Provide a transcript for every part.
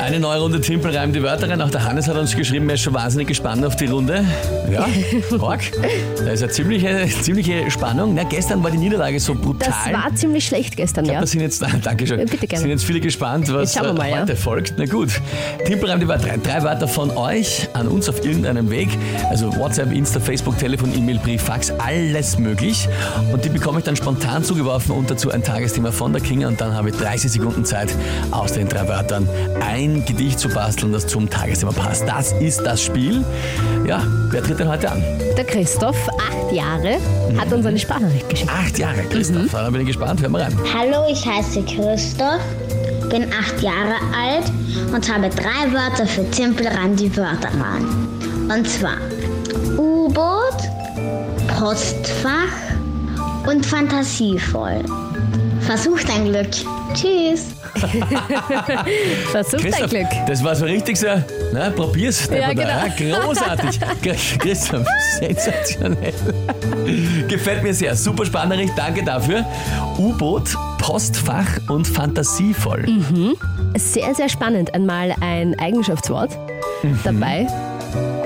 Eine neue Runde Timpel reimt die Wörter rein. Auch der Hannes hat uns geschrieben, er ist schon wahnsinnig gespannt auf die Runde. Ja, Org. Da ist eine ziemliche, ziemliche Spannung. Na, gestern war die Niederlage so brutal. Das war ziemlich schlecht gestern, ja. Da sind jetzt, danke schön. Bitte gerne. sind jetzt viele gespannt, was mal, heute ja. folgt. Na gut. Timpel reimt die Wörter rein. Drei Wörter von euch an uns auf irgendeinem Weg. Also WhatsApp, Insta, Facebook, Telefon, E-Mail, Brief, Fax, alles möglich. Und die bekomme ich dann spontan zugeworfen und dazu ein Tagesthema von der Kinga. Und dann habe ich 30 Sekunden Zeit, aus den drei Wörtern ein Gedicht zu basteln, das zum Tagesthema passt. Das ist das Spiel. Ja, wer tritt denn heute an? Der Christoph, acht Jahre, hat uns eine Sprachnachricht geschickt. Acht Jahre, Christoph. Mhm. Da bin ich gespannt. Hören wir rein. Hallo, ich heiße Christoph, bin acht Jahre alt und habe drei Wörter für Timpelreim die Wörter ran. Und zwar U-Boot, Postfach und fantasievoll. Versuch dein Glück. Tschüss. Versuch dein Glück. das war so richtig so, na, probier's. Ja, genau. ja, großartig. Chris- Christoph, sensationell. Gefällt mir sehr. Super Sprachnachricht, danke dafür. U-Boot, Postfach und fantasievoll. Mhm. Sehr, sehr spannend. Einmal ein Eigenschaftswort Mhm. dabei.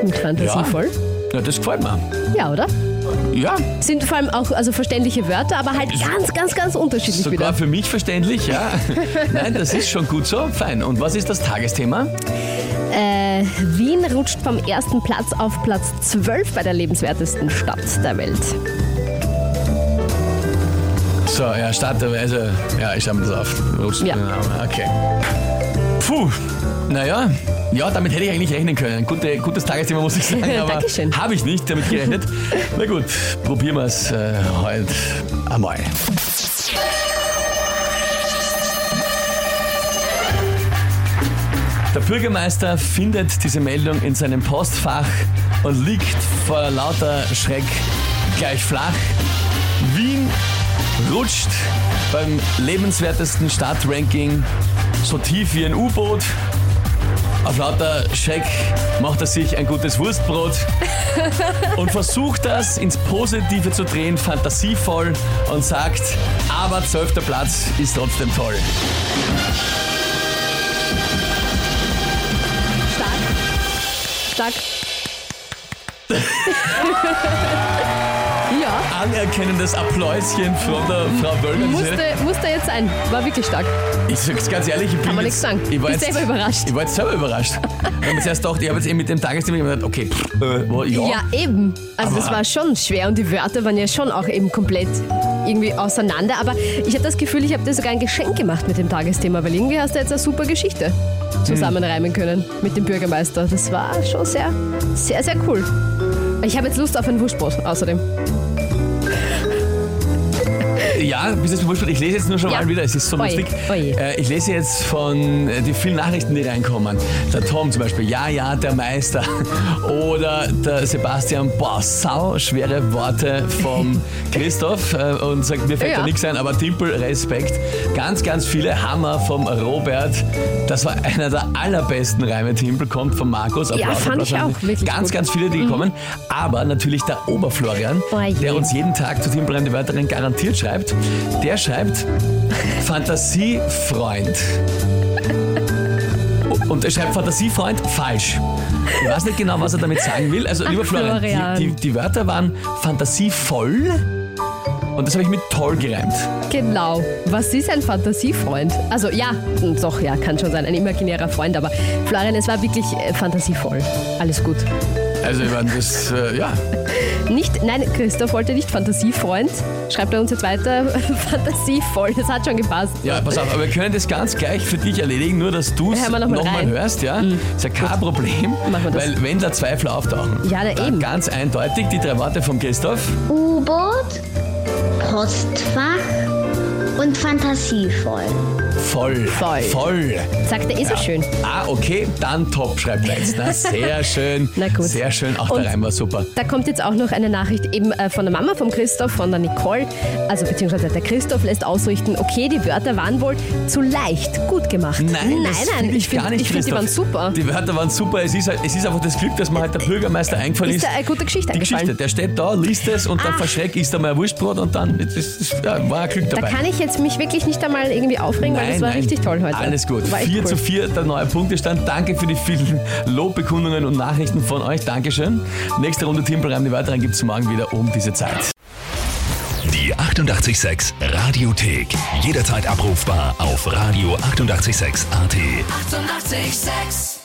Mit fantasievoll. Ja, das gefällt mir. Ja. oder? Ja, Sind vor allem auch also verständliche Wörter, aber halt ganz, ganz, ganz unterschiedlich sogar wieder. für mich verständlich, ja. Nein, das ist schon gut so. Fein. Und was ist das Tagesthema? Äh, Wien rutscht vom ersten Platz auf Platz 12 bei der lebenswertesten Stadt der Welt. So, ja, starte, also, ja, ich schreibe mir das auf. Ups, Ja. Okay. Puh, naja, ja, damit hätte ich eigentlich rechnen können. Gute, gutes Tagesthema, muss ich sagen, aber Dankeschön. habe ich nicht damit gerechnet. Na gut, probieren wir es äh, heute einmal. Der Bürgermeister findet diese Meldung in seinem Postfach und liegt vor lauter Schreck gleich flach. Wien rutscht beim lebenswertesten Stadtranking so tief wie ein U-Boot. Auf lauter Schreck macht er sich ein gutes Wurstbrot und versucht das ins Positive zu drehen, fantasievoll und sagt, aber zwölfter Platz ist trotzdem toll. Stark. Stark. Anerkennendes Appläuschen von der Frau Wöllner. musste, musste jetzt sein. War wirklich stark. Ich sag's ganz ehrlich, ich bin Kann man nichts sagen. Ich war jetzt, selber überrascht. Ich war jetzt selber überrascht. Ich habe zuerst gedacht, ich habe jetzt eben mit dem Tagesthema gedacht, okay, pff, äh, wo- ja. Ja, eben. Also Aber- das war schon schwer und die Wörter waren ja schon auch eben komplett irgendwie auseinander. Aber ich habe das Gefühl, ich habe dir sogar ein Geschenk gemacht mit dem Tagesthema, weil irgendwie hast du jetzt eine super Geschichte zusammenreimen können mit dem Bürgermeister. Das war schon sehr, sehr, sehr cool. Ich habe jetzt Lust auf ein Wurstbrot außerdem. Ja, bis bewusst wird, ich lese jetzt nur schon Ja. mal wieder, es ist so Oje, lustig. oje. Äh, ich lese jetzt von äh, die vielen Nachrichten, die reinkommen. Der Tom zum Beispiel, ja, ja, der Meister. Oder der Sebastian, boah, sau schwere Worte vom Christoph äh, und sagt, mir fällt Ja. da nichts ein, aber Timpel, Respekt. Ganz, ganz viele Hammer vom Robert. Das war einer der allerbesten Reime. Timpel kommt von Markus. Ja, fand ich auch, wirklich Ganz, gut. ganz viele, die kommen. Aber natürlich der Oberflorian, Oje. der uns jeden Tag zu Timpel die Wörterin garantiert schreibt. Der schreibt Fantasiefreund. Und er schreibt Fantasiefreund falsch. Ich weiß nicht genau, was er damit sagen will. Also, lieber Florian, Florian. Die, die, die Wörter waren fantasievoll und das habe ich mit toll gereimt. Genau. Was ist ein Fantasiefreund? Also ja, doch, ja, kann schon sein, ein imaginärer Freund, aber Florian, es war wirklich äh, fantasievoll. Alles gut. Also, ich meine, das, äh, ja. Nicht, nein, Christoph wollte nicht Fantasiefreund. Schreibt er uns jetzt weiter Fantasievoll. Das hat schon gepasst. Ja, pass auf, aber wir können das ganz gleich für dich erledigen, nur dass du es Hören wir nochmal rein. Mhm. hörst, ja? Ist ja kein Problem, Machen wir das. weil wenn da Zweifel auftauchen, Ja, na dann eben. ganz eindeutig die drei Worte von Christoph. U-Boot, Postfach und fantasievoll. Voll. Voll. Voll. Sagt er eh so schön. Ah, okay, dann top, schreibt er jetzt. Na, sehr schön. Na gut. Sehr schön. Auch Und- der Reim war super. Da kommt jetzt auch noch eine Nachricht eben äh, von der Mama von Christoph, von der Nicole. Also beziehungsweise der Christoph lässt ausrichten, okay, die Wörter waren wohl zu leicht gut gemacht. Nein, nein, das nein ich gar finde, nicht, ich find, die waren super. Die Wörter waren super. Es ist, halt- es ist einfach das Glück, dass mir halt der Bürgermeister eingefallen Ist ist. da eine gute Geschichte Die Geschichte, der steht da, liest es und dann Ah. verschreckt, isst einmal ein Wurstbrot und dann das, das, ja, war ein Glück Da dabei. kann ich jetzt mich wirklich nicht einmal irgendwie aufregen, weil das war richtig toll heute. Alles gut. War echt 4 cool. zu 4, der neue Punktestand. Danke für die vielen Lobbekundungen und Nachrichten von euch. Dankeschön. Nächste Runde Timpelreim, die weiteren gibt es morgen wieder um diese Zeit. Die 886 Radiothek. Jederzeit abrufbar auf radio886.at. 886! 886